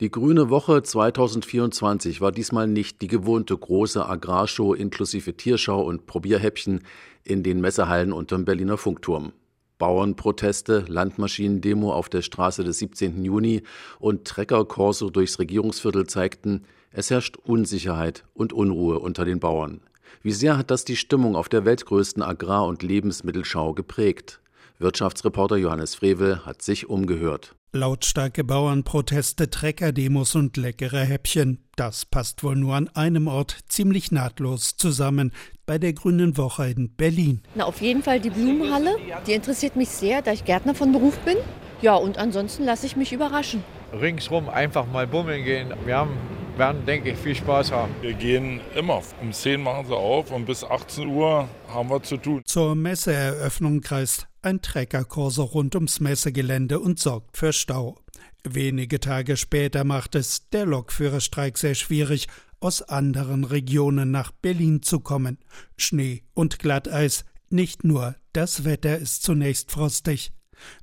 Die Grüne Woche 2024 war diesmal nicht die gewohnte große Agrarshow inklusive Tierschau und Probierhäppchen in den Messehallen unterm Berliner Funkturm. Bauernproteste, Landmaschinendemo auf der Straße des 17. Juni und Treckerkorso durchs Regierungsviertel zeigten, es herrscht Unsicherheit und Unruhe unter den Bauern. Wie sehr hat das die Stimmung auf der weltgrößten Agrar- und Lebensmittelschau geprägt? Wirtschaftsreporter Johannes Frevel hat sich umgehört. Lautstarke Bauernproteste, Treckerdemos und leckere Häppchen. Das passt wohl nur an einem Ort ziemlich nahtlos zusammen, bei der Grünen Woche in Berlin. Na, auf jeden Fall die Blumenhalle. Die interessiert mich sehr, da ich Gärtner von Beruf bin. Ja, und ansonsten lasse ich mich überraschen. Ringsrum einfach mal bummeln gehen. Wir haben werden, denke ich, viel Spaß haben. Wir gehen immer. Um 10 machen sie auf und bis 18 Uhr haben wir zu tun. Zur Messeeröffnung kreist ein Treckerkurse rund ums Messegelände und sorgt für Stau. Wenige Tage später macht es der Lokführerstreik sehr schwierig, aus anderen Regionen nach Berlin zu kommen. Schnee und Glatteis, nicht nur das Wetter ist zunächst frostig.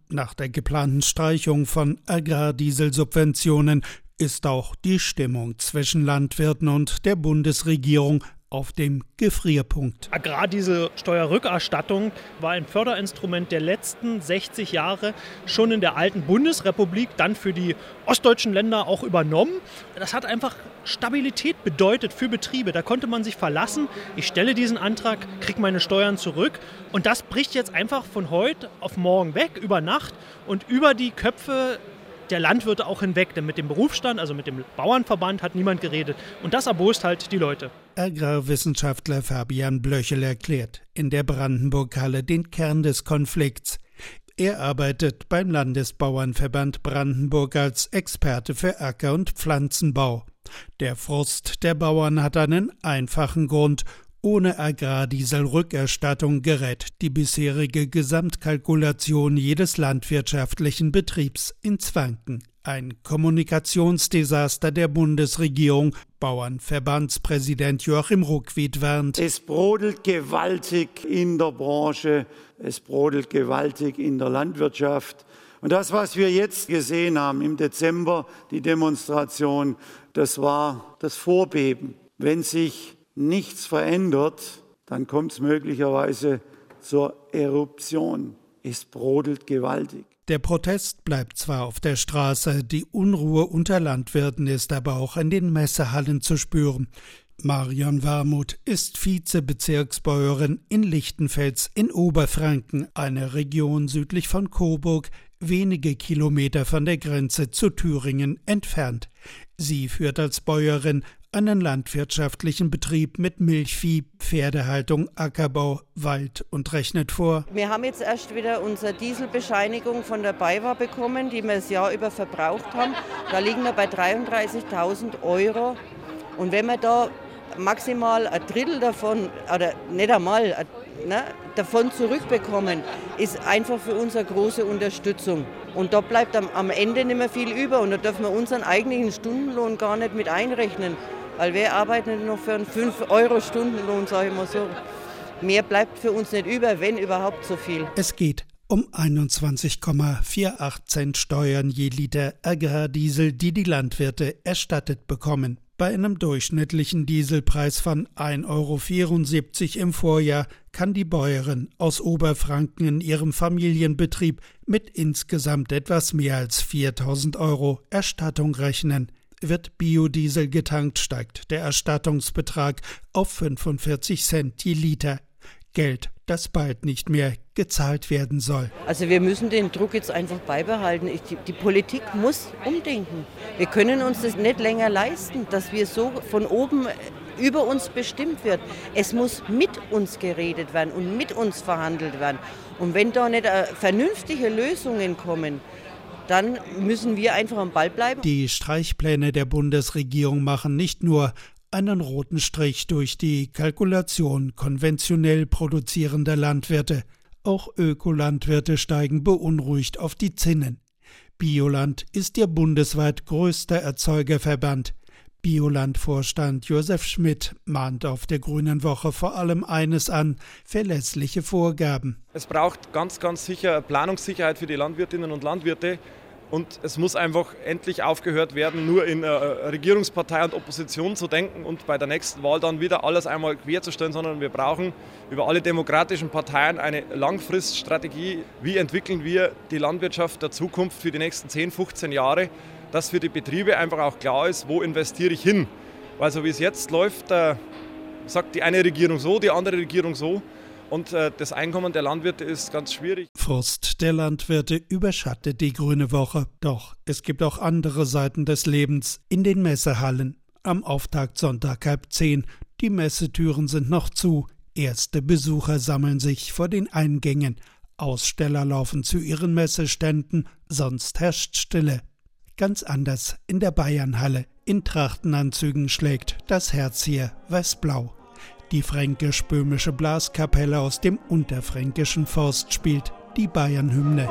Nach der geplanten Streichung von Agrardieselsubventionen ist auch die Stimmung zwischen Landwirten und der Bundesregierung auf dem Gefrierpunkt. Agrardieselsteuerrückerstattung war ein Förderinstrument der letzten 60 Jahre schon in der alten Bundesrepublik, dann für die ostdeutschen Länder auch übernommen. Das hat einfach Stabilität bedeutet für Betriebe. Da konnte man sich verlassen. Ich stelle diesen Antrag, kriege meine Steuern zurück. Und das bricht jetzt einfach von heute auf morgen weg, über Nacht und über die Köpfe der Landwirte auch hinweg. Denn mit dem Berufsstand, also mit dem Bauernverband, hat niemand geredet. Und das erbost halt die Leute. Agrarwissenschaftler Fabian Blöchel erklärt in der Brandenburg-Halle den Kern des Konflikts. Er arbeitet beim Landesbauernverband Brandenburg als Experte für Acker- und Pflanzenbau. Der Frust der Bauern hat einen einfachen Grund ohne Agrardieselrückerstattung gerät die bisherige Gesamtkalkulation jedes landwirtschaftlichen Betriebs ins Wanken. Ein Kommunikationsdesaster der Bundesregierung, Bauernverbandspräsident Joachim Ruckwied warnt. Es brodelt gewaltig in der Branche, es brodelt gewaltig in der Landwirtschaft. Und das, was wir jetzt gesehen haben im Dezember, die Demonstration, das war das Vorbeben. Wenn sich nichts verändert, dann kommt es möglicherweise zur Eruption. Es brodelt gewaltig. Der Protest bleibt zwar auf der Straße, die Unruhe unter Landwirten ist aber auch in den Messehallen zu spüren. Marion Warmuth ist Vizebezirksbäuerin in Lichtenfels in Oberfranken, eine Region südlich von Coburg, wenige Kilometer von der Grenze zu Thüringen entfernt. Sie führt als Bäuerin einen landwirtschaftlichen Betrieb mit Milchvieh, Pferdehaltung, Ackerbau, Wald und rechnet vor. Wir haben jetzt erst wieder unsere Dieselbescheinigung von der BayWa bekommen, die wir das Jahr über verbraucht haben. Da liegen wir bei 33.000 Euro. Und wenn wir da maximal ein Drittel davon, oder nicht einmal, ne, davon zurückbekommen, ist einfach für uns eine große Unterstützung. Und da bleibt am, am Ende nicht mehr viel über und da dürfen wir unseren eigentlichen Stundenlohn gar nicht mit einrechnen. Weil wir arbeiten noch für einen 5-Euro-Stundenlohn, sage ich mal so. Mehr bleibt für uns nicht über, wenn überhaupt so viel. Es geht um 21,48 Cent Steuern je Liter Agrardiesel, die die Landwirte erstattet bekommen. Bei einem durchschnittlichen Dieselpreis von 1,74 Euro im Vorjahr kann die Bäuerin aus Oberfranken in ihrem Familienbetrieb mit insgesamt etwas mehr als 4000 Euro Erstattung rechnen. Wird Biodiesel getankt, steigt der Erstattungsbetrag auf 45 Cent je Liter. Geld, das bald nicht mehr gezahlt werden soll. Also wir müssen den Druck jetzt einfach beibehalten. Die, die, Politik muss umdenken. Wir können uns das nicht länger leisten, dass wir so von oben über uns bestimmt wird. Es muss mit uns geredet werden und mit uns verhandelt werden. Und wenn da nicht äh, vernünftige Lösungen kommen, dann müssen wir einfach am Ball bleiben. Die Streichpläne der Bundesregierung machen nicht nur einen roten Strich durch die Kalkulation konventionell produzierender Landwirte. Auch Ökolandwirte steigen beunruhigt auf die Zinnen. Bioland ist der bundesweit größte Erzeugerverband. Bioland-Vorstand Josef Schmidt mahnt auf der Grünen Woche vor allem eines an: verlässliche Vorgaben. Es braucht ganz, ganz sicher Planungssicherheit für die Landwirtinnen und Landwirte Und es muss einfach endlich aufgehört werden, nur in äh, Regierungspartei und Opposition zu denken und bei der nächsten Wahl dann wieder alles einmal querzustellen, sondern wir brauchen über alle demokratischen Parteien eine Langfriststrategie. Wie entwickeln wir die Landwirtschaft der Zukunft für die nächsten 10, 15 Jahre, dass für die Betriebe einfach auch klar ist, wo investiere ich hin. Weil so wie es jetzt läuft, äh, sagt die eine Regierung so, die andere Regierung so. Und äh, das Einkommen der Landwirte ist ganz schwierig. Frust der Landwirte überschattet die Grüne Woche. Doch es gibt auch andere Seiten des Lebens in den Messehallen. Am Auftakt Sonntag halb zehn. Die Messetüren sind noch zu. Erste Besucher sammeln sich vor den Eingängen. Aussteller laufen zu ihren Messeständen, sonst herrscht Stille. Ganz anders in der Bayernhalle. In Trachtenanzügen schlägt das Herz hier weiß-blau. Die fränkisch-böhmische Blaskapelle aus dem unterfränkischen Forst spielt die Bayernhymne.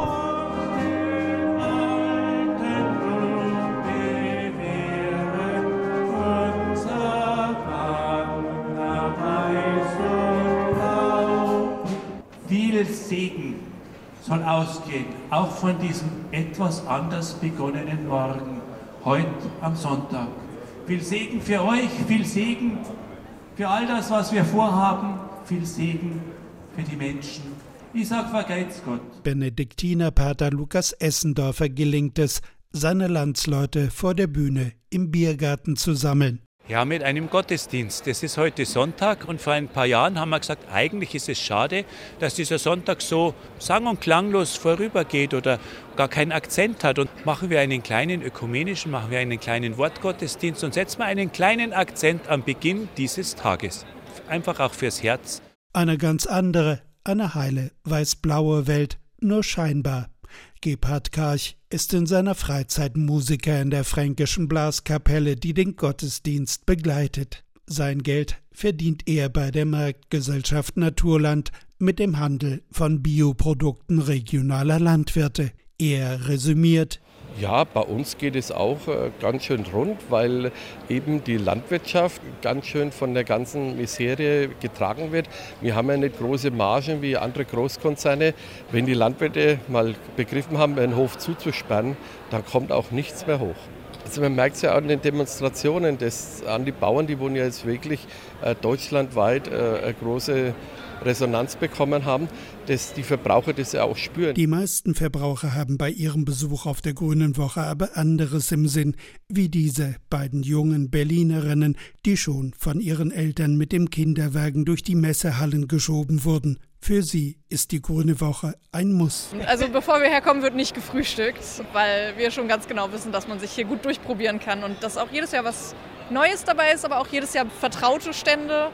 Viel Segen soll ausgehen, auch von diesem etwas anders begonnenen Morgen, heute am Sonntag. Viel Segen für euch, viel Segen für all das, was wir vorhaben. Viel Segen für die Menschen. Ich sag, vergeht's Gott. Benediktinerpater Lukas Essendorfer gelingt es, seine Landsleute vor der Bühne im Biergarten zu sammeln. Ja, mit einem Gottesdienst. Das ist heute Sonntag und vor ein paar Jahren haben wir gesagt, eigentlich ist es schade, dass dieser Sonntag so sang- und klanglos vorübergeht oder gar keinen Akzent hat. Und machen wir einen kleinen ökumenischen, machen wir einen kleinen Wortgottesdienst und setzen wir einen kleinen Akzent am Beginn dieses Tages. Einfach auch fürs Herz. Eine ganz andere, eine heile, weiß-blaue Welt, nur scheinbar. Gebhard Karch ist in seiner Freizeit Musiker in der fränkischen Blaskapelle, die den Gottesdienst begleitet. Sein Geld verdient er bei der Marktgesellschaft Naturland mit dem Handel von Bioprodukten regionaler Landwirte. Er resümiert ja, bei uns geht es auch äh, ganz schön rund, weil eben die Landwirtschaft ganz schön von der ganzen Miserie getragen wird. Wir haben ja nicht große Margen wie andere Großkonzerne. Wenn die Landwirte mal begriffen haben, einen Hof zuzusperren, dann kommt auch nichts mehr hoch. Also man merkt es ja an den Demonstrationen, dass an die Bauern, die wurden ja jetzt wirklich äh, deutschlandweit äh, eine große Resonanz bekommen haben, dass die Verbraucher das ja auch spüren. Die meisten Verbraucher haben bei ihrem Besuch auf der Grünen Woche aber anderes im Sinn, wie diese beiden jungen Berlinerinnen, die schon von ihren Eltern mit dem Kinderwagen durch die Messehallen geschoben wurden. Für sie ist die Grüne Woche ein Muss. Also bevor wir herkommen, wird nicht gefrühstückt, weil wir schon ganz genau wissen, dass man sich hier gut durchprobieren kann und dass auch jedes Jahr was Neues dabei ist, aber auch jedes Jahr vertraute Stände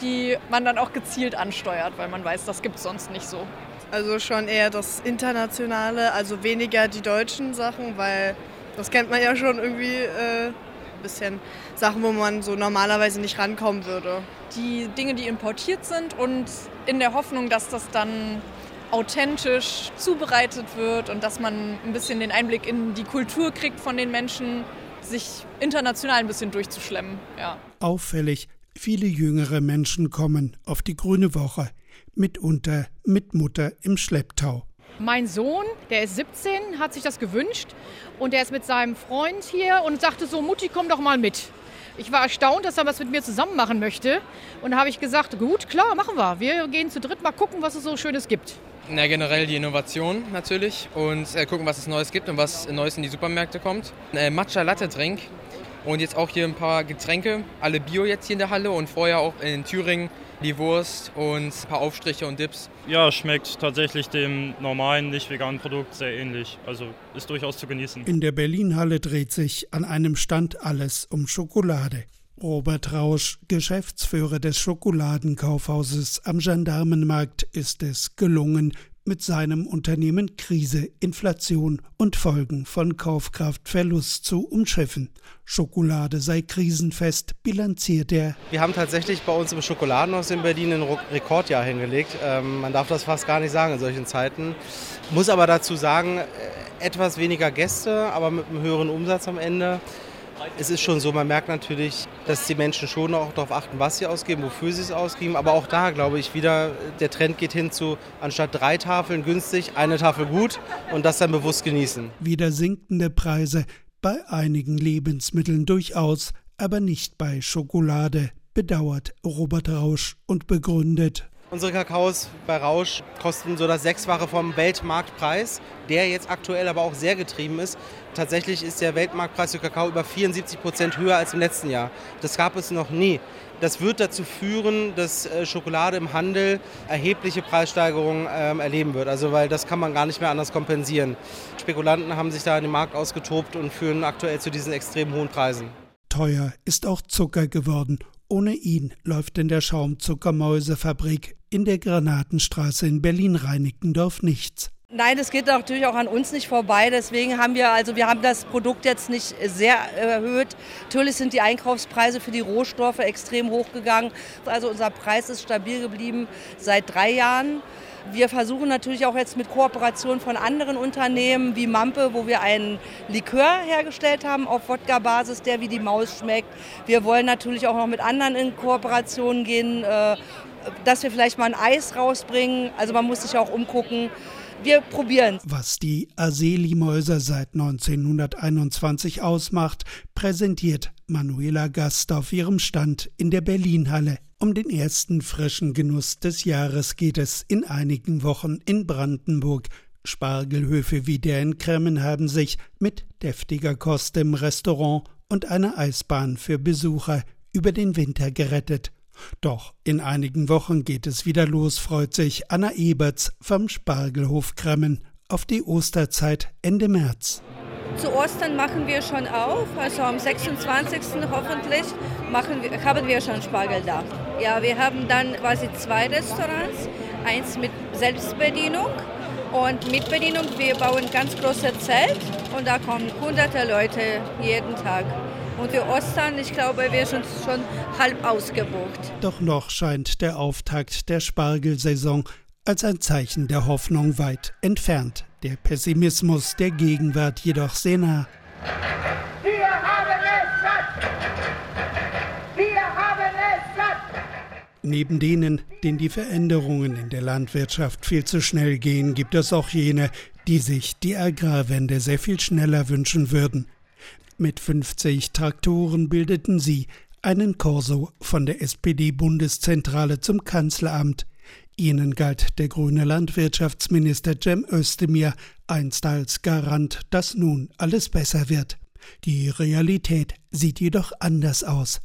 die man dann auch gezielt ansteuert, weil man weiß, das gibt es sonst nicht so. Also schon eher das Internationale, also weniger die deutschen Sachen, weil das kennt man ja schon irgendwie äh, ein bisschen Sachen, wo man so normalerweise nicht rankommen würde. Die Dinge, die importiert sind und in der Hoffnung, dass das dann authentisch zubereitet wird und dass man ein bisschen den Einblick in die Kultur kriegt von den Menschen, sich international ein bisschen durchzuschlemmen. Ja. Auffällig Viele jüngere Menschen kommen auf die Grüne Woche, mitunter mit Mutter im Schlepptau. Mein Sohn, der ist 17, hat sich das gewünscht und der ist mit seinem Freund hier und sagte so, Mutti, komm doch mal mit. Ich war erstaunt, dass er was mit mir zusammen machen möchte. Und da habe ich gesagt, gut, klar, machen wir. Wir gehen zu dritt mal gucken, was es so Schönes gibt. Na, generell die Innovation natürlich und äh, gucken, was es Neues gibt und was Neues in die Supermärkte kommt. Äh, Matcha Latte Drink und jetzt auch hier ein paar Getränke, alle Bio jetzt hier in der Halle und vorher auch in Thüringen die Wurst und ein paar Aufstriche und Dips. Ja, schmeckt tatsächlich dem normalen, nicht veganen Produkt sehr ähnlich. Also ist durchaus zu genießen. In der Berlinhalle dreht sich an einem Stand alles um Schokolade. Robert Rausch, Geschäftsführer des Schokoladenkaufhauses am Gendarmenmarkt, ist es gelungen, mit seinem Unternehmen Krise, Inflation und Folgen von Kaufkraftverlust zu umschiffen. Schokolade sei krisenfest, bilanziert er. Wir haben tatsächlich bei uns im Schokoladenhaus in Berlin ein Rekordjahr hingelegt. Ähm, man darf das fast gar nicht sagen in solchen Zeiten. Muss aber dazu sagen, äh, etwas weniger Gäste, aber mit einem höheren Umsatz am Ende. Es ist schon so, man merkt natürlich, dass die Menschen schon auch darauf achten, was sie ausgeben, wofür sie es ausgeben. Aber auch da glaube ich wieder, der Trend geht hin zu, anstatt drei Tafeln günstig, eine Tafel gut und das dann bewusst genießen. Wieder sinkende Preise bei einigen Lebensmitteln durchaus, aber nicht bei Schokolade, bedauert Robert Rausch und begründet. Unsere Kakaos bei Rausch kosten so das Sechsfache vom Weltmarktpreis, der jetzt aktuell aber auch sehr getrieben ist. Tatsächlich ist der Weltmarktpreis für Kakao über 74 Prozent höher als im letzten Jahr. Das gab es noch nie. Das wird dazu führen, dass äh, Schokolade im Handel erhebliche Preissteigerungen ähm, erleben wird. Also weil das kann man gar nicht mehr anders kompensieren. Spekulanten haben sich da in den Markt ausgetobt und führen aktuell zu diesen extrem hohen Preisen. Teuer ist auch Zucker geworden ohne ihn läuft in der Schaumzuckermäusefabrik in der Granatenstraße in Berlin-Reinickendorf nichts. Nein, es geht natürlich auch an uns nicht vorbei. Deswegen haben wir, also wir haben das Produkt jetzt nicht sehr erhöht. Natürlich sind die Einkaufspreise für die Rohstoffe extrem hochgegangen. Also unser Preis ist stabil geblieben seit drei Jahren. Wir versuchen natürlich auch jetzt mit Kooperation von anderen Unternehmen wie Mampe, wo wir einen Likör hergestellt haben auf Wodka-Basis, der wie die Maus schmeckt. Wir wollen natürlich auch noch mit anderen in Kooperation gehen, äh, dass wir vielleicht mal ein Eis rausbringen. Also man muss sich auch umgucken. Wir probieren. Was die Aseli-Mäuser seit 1921 ausmacht, präsentiert Manuela Gast auf ihrem Stand in der Berlinhalle. Um den ersten frischen Genuss des Jahres geht es in einigen Wochen in Brandenburg. Spargelhöfe wie der in Kremmen haben sich mit deftiger Kost im Restaurant und einer Eisbahn für Besucher über den Winter gerettet. Doch in einigen Wochen geht es wieder los, freut sich Anna Eberts vom Spargelhof Kremmen auf die Osterzeit Ende März. Zu Ostern machen wir schon auf, also am 26. hoffentlich machen wir, haben wir schon Spargel da. Ja, wir haben dann quasi zwei Restaurants, eins mit Selbstbedienung und mit Bedienung. Wir bauen ein ganz großes Zelt und da kommen hunderte Leute jeden Tag. Und für Ostern, ich glaube, wir sind schon halb ausgebucht. Doch noch scheint der Auftakt der Spargelsaison als ein Zeichen der Hoffnung weit entfernt. Der Pessimismus der Gegenwart jedoch sehr nah. Wir haben es satt! Wir haben es satt! Neben denen, denen die Veränderungen in der Landwirtschaft viel zu schnell gehen, gibt es auch jene, die sich die Agrarwende sehr viel schneller wünschen würden. Mit 50 Traktoren bildeten sie einen Korso von der SPD-Bundeszentrale zum Kanzleramt. Ihnen galt der grüne Landwirtschaftsminister Cem Özdemir einst als Garant, dass nun alles besser wird. Die Realität sieht jedoch anders aus.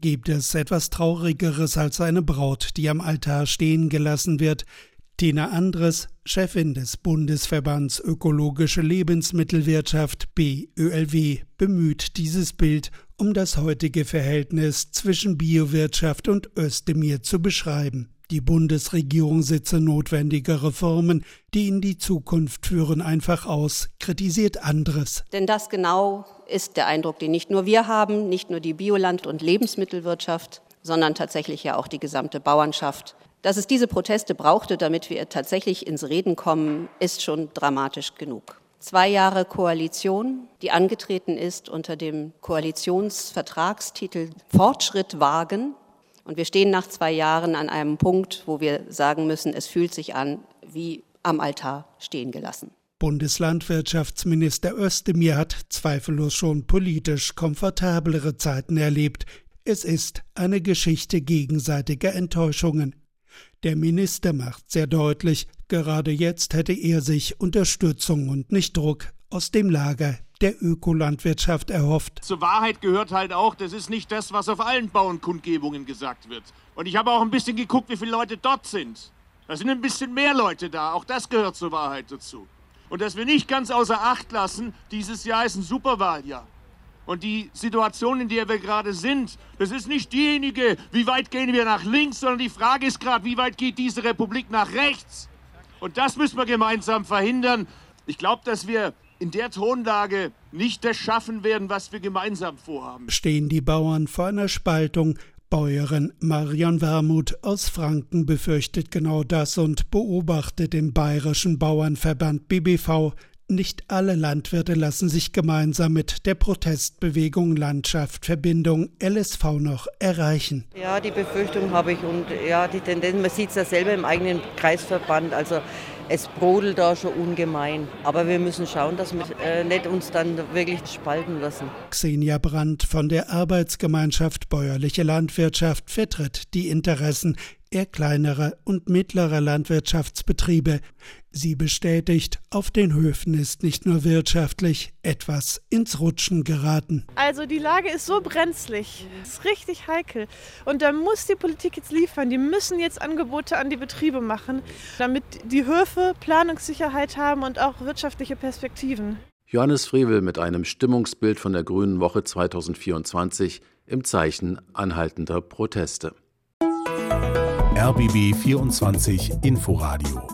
Gibt es etwas Traurigeres als eine Braut, die am Altar stehen gelassen wird? Tina Andres, Chefin des Bundesverbands Ökologische Lebensmittelwirtschaft BÖLW, bemüht dieses Bild, um das heutige Verhältnis zwischen Biowirtschaft und Özdemir zu beschreiben. Die Bundesregierung setze notwendige Reformen, die in die Zukunft führen, einfach aus, kritisiert anderes. Denn das genau ist der Eindruck, den nicht nur wir haben, nicht nur die Bioland- und Lebensmittelwirtschaft, sondern tatsächlich ja auch die gesamte Bauernschaft. Dass es diese Proteste brauchte, damit wir tatsächlich ins Reden kommen, ist schon dramatisch genug. Zwei Jahre Koalition, die angetreten ist unter dem Koalitionsvertragstitel Fortschritt wagen, und wir stehen nach zwei Jahren an einem Punkt, wo wir sagen müssen, es fühlt sich an wie am Altar stehen gelassen. Bundeslandwirtschaftsminister Özdemir hat zweifellos schon politisch komfortablere Zeiten erlebt. Es ist eine Geschichte gegenseitiger Enttäuschungen. Der Minister macht sehr deutlich, gerade jetzt hätte er sich Unterstützung und nicht Druck aus dem Lager der Ökolandwirtschaft erhofft. Zur Wahrheit gehört halt auch, das ist nicht das, was auf allen Bauernkundgebungen gesagt wird. Und ich habe auch ein bisschen geguckt, wie viele Leute dort sind. Da sind ein bisschen mehr Leute da, auch das gehört zur Wahrheit dazu. Und dass wir nicht ganz außer Acht lassen, dieses Jahr ist ein Superwahljahr. Und die Situation, in der wir gerade sind, das ist nicht diejenige, wie weit gehen wir nach links, sondern die Frage ist gerade, wie weit geht diese Republik nach rechts? Und das müssen wir gemeinsam verhindern. Ich glaube, dass wir in der Tonlage nicht das schaffen werden, was wir gemeinsam vorhaben. Stehen die Bauern vor einer Spaltung? Bäuerin Marion Wermuth aus Franken befürchtet genau das und beobachtet im Bayerischen Bauernverband BBV Nicht alle Landwirte lassen sich gemeinsam mit der Protestbewegung Landschaft Verbindung LSV noch erreichen. Ja, die Befürchtung habe ich und ja, die Tendenz, man sieht es ja selber im eigenen Kreisverband. Also es brodelt da schon ungemein. Aber wir müssen schauen, dass wir äh, nicht uns dann wirklich spalten lassen. Xenia Brandt von der Arbeitsgemeinschaft Bäuerliche Landwirtschaft vertritt die Interessen eher kleinerer und mittlerer Landwirtschaftsbetriebe. Sie bestätigt, auf den Höfen ist nicht nur wirtschaftlich etwas ins Rutschen geraten. Also die Lage ist so brenzlig, ist richtig heikel. Und da muss die Politik jetzt liefern. Die müssen jetzt Angebote an die Betriebe machen, damit die Höfe Planungssicherheit haben und auch wirtschaftliche Perspektiven. Johannes Frevel mit einem Stimmungsbild von der Grünen Woche 2024 im Zeichen anhaltender Proteste. RBB 24 Inforadio